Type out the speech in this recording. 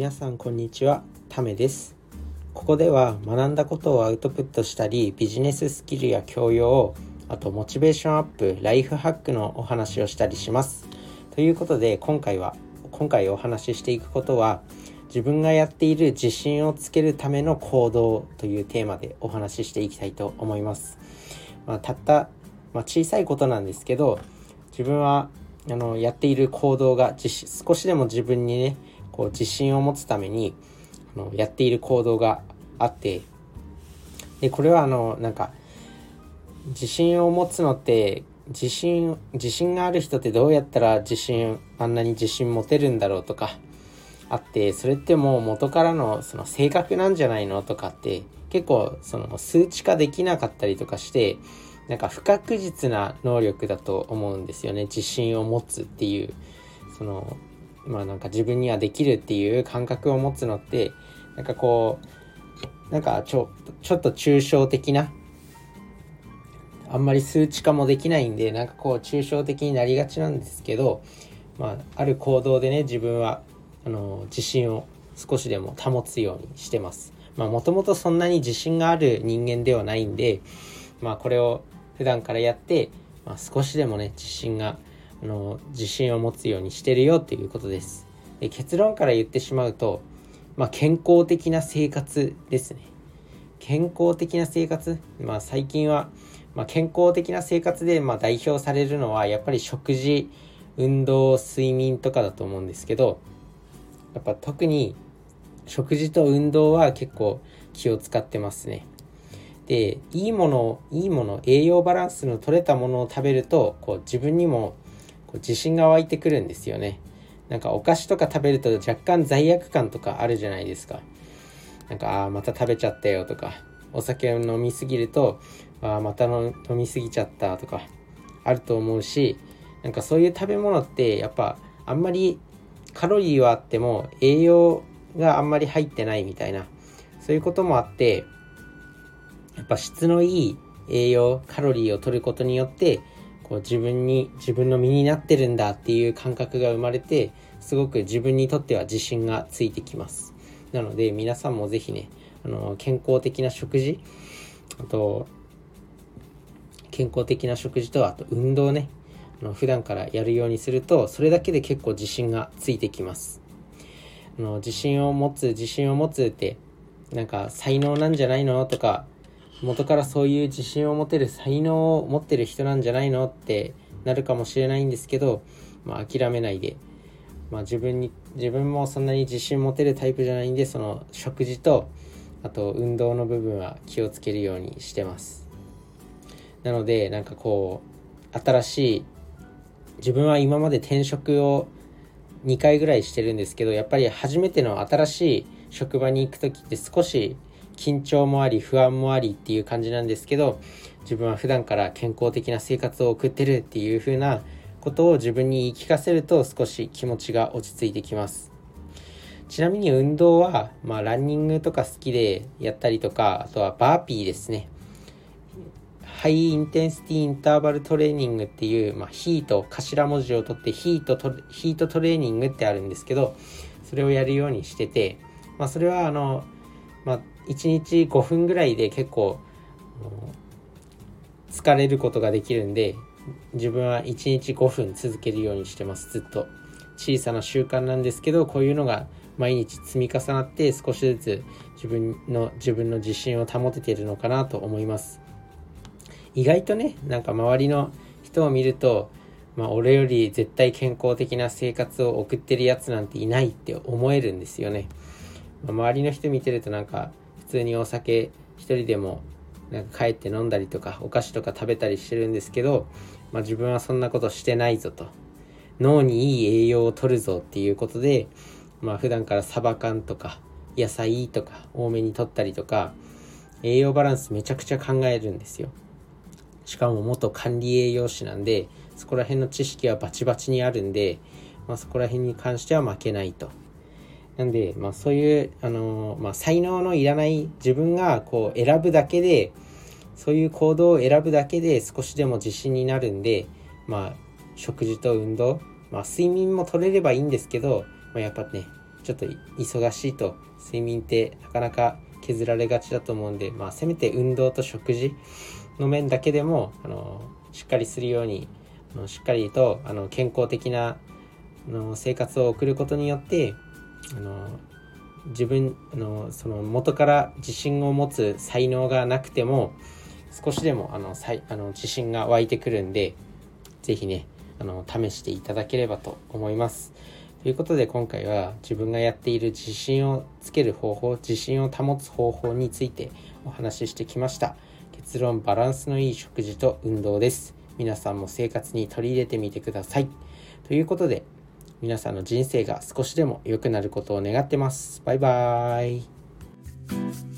皆さんこんにちはためです。ここでは学んだことをアウトプットしたりビジネススキルや教養あとモチベーションアップライフハックのお話をしたりします。ということで今回は今回お話ししていくことは自分がやっている自信をつけるための行動というテーマでお話ししていきたいと思います、まあ、たった、まあ、小さいことなんですけど自分はあのやっている行動が少しでも自分にねこう自信を持つためにあのやっている行動があってでこれはあのなんか自信を持つのって自信自信がある人ってどうやったら自信あんなに自信持てるんだろうとかあってそれってもう元からのその性格なんじゃないのとかって結構その数値化できなかったりとかしてなんか不確実な能力だと思うんですよね。自信を持つっていうそのまあなんか自分にはできるっていう感覚を持つのってなんかこうなんかちょちょっと抽象的なあんまり数値化もできないんでなんかこう抽象的になりがちなんですけど、まあ、ある行動でね自分はあの自信を少しでも保つようにしてます。まあもともとそんなに自信がある人間ではないんで、まあこれを普段からやって、まあ、少しでもね、自信が、の、自信を持つようにしてるよっていうことです。で結論から言ってしまうと、まあ、健康的な生活ですね。健康的な生活まあ最近は、まあ、健康的な生活でま代表されるのはやっぱり食事、運動、睡眠とかだと思うんですけど、やっぱ特に食事と運動は結構気を使ってますね。でいいものいいもの栄養バランスの取れたものを食べるとこう自分にもこう自信が湧いてくるんですよね。なんかお菓子とか食べると若干罪悪感とかあるじゃないですか。なんかああまた食べちゃったよとか。お酒を飲みすぎるとああまたの飲みすぎちゃったとかあると思うしなんかそういう食べ物ってやっぱあんまりカロリーはあっても栄養があんまり入ってないみたいなそういうこともあってやっぱ質のいい栄養カロリーを取ることによってこう自分に自分の身になってるんだっていう感覚が生まれてすごく自分にとっては自信がついてきます。なので皆さんも是非ねあの健康的な食事あと健康的な食事とあと運動ねあの普段からやるようにするとそれだけで結構自信がついてきます。あの自信を持つ自信を持つってなんか才能なんじゃないの？とか元からそういう自信を持てる才能を持ってる人なんじゃないのってなるかもしれないんですけど、まあ、諦めないで、まあ、自分に自分もそんなに自信持てるタイプじゃないんでその食事とあと運動の部分は気をつけるようにしてます。なのでなんかこう新しい自分は今まで転職を2回ぐらいしてるんですけどやっぱり初めての新しい職場に行く時って少し緊張もあり不安もありっていう感じなんですけど自分は普段から健康的な生活を送ってるっていう風なことを自分に言い聞かせると少し気持ちが落ち着いてきます。ちなみに運動は、まあ、ランニングとか好きでやったりとかあとはバーピーですね。ハイインテンシティインターバルトレーニングっていう、まあ、ヒート頭文字を取ってヒートトヒートトレーニングってあるんですけどそれをやるようにしてて、まあ、それはあの、まあ、1日5分ぐらいで結構疲れることができるんで自分は1日5分続けるようにしてます。ずっと。小さな習慣なんですけどこういうのが毎日積み重なって少しずつ自分の自分の自信を保てているのかなと思います。意外とねなんか周りの人を見るとまあ俺より絶対健康的な生活を送ってるやつなんていないって思えるんですよね、周りの人見てるとなんか普通にお酒一人でもなんか帰って飲んだりとかお菓子とか食べたりしてるんですけど、まあ、自分はそんなことしてないぞと。脳にいい栄養を取るぞっていうことで、まあ普段からサバ缶とか野菜とか多めに取ったりとか栄養バランスめちゃくちゃ考えるんですよ。しかも元管理栄養士なんでそこら辺の知識はバチバチにあるんで、まあ、そこら辺に関しては負けないと。なんで、まあそういう、あのまあ才能のいらない自分がこう選ぶだけで、そういう行動を選ぶだけで少しでも自信になるんで、まあ食事と運動、まあ睡眠も取れればいいんですけど、まあ、やっぱね、ちょっと忙しいと睡眠ってなかなか削られがちだと思うんで、まあ、せめて運動と食事の面だけでもあのしっかりするようにあのしっかりとあの健康的なあの生活を送ることによってあの自分あのその元から自信を持つ才能がなくても少しでもあのさいあの自信が湧いてくるんで是非ねあの試していただければと思います。ということで今回は自分がやっている自信をつける方法自信を保つ方法についてお話ししてきました。結論バランスのいい食事と運動です。皆さんも生活に取り入れてみてください。ということで皆さんの人生が少しでも良くなることを願ってます。バイバーイ。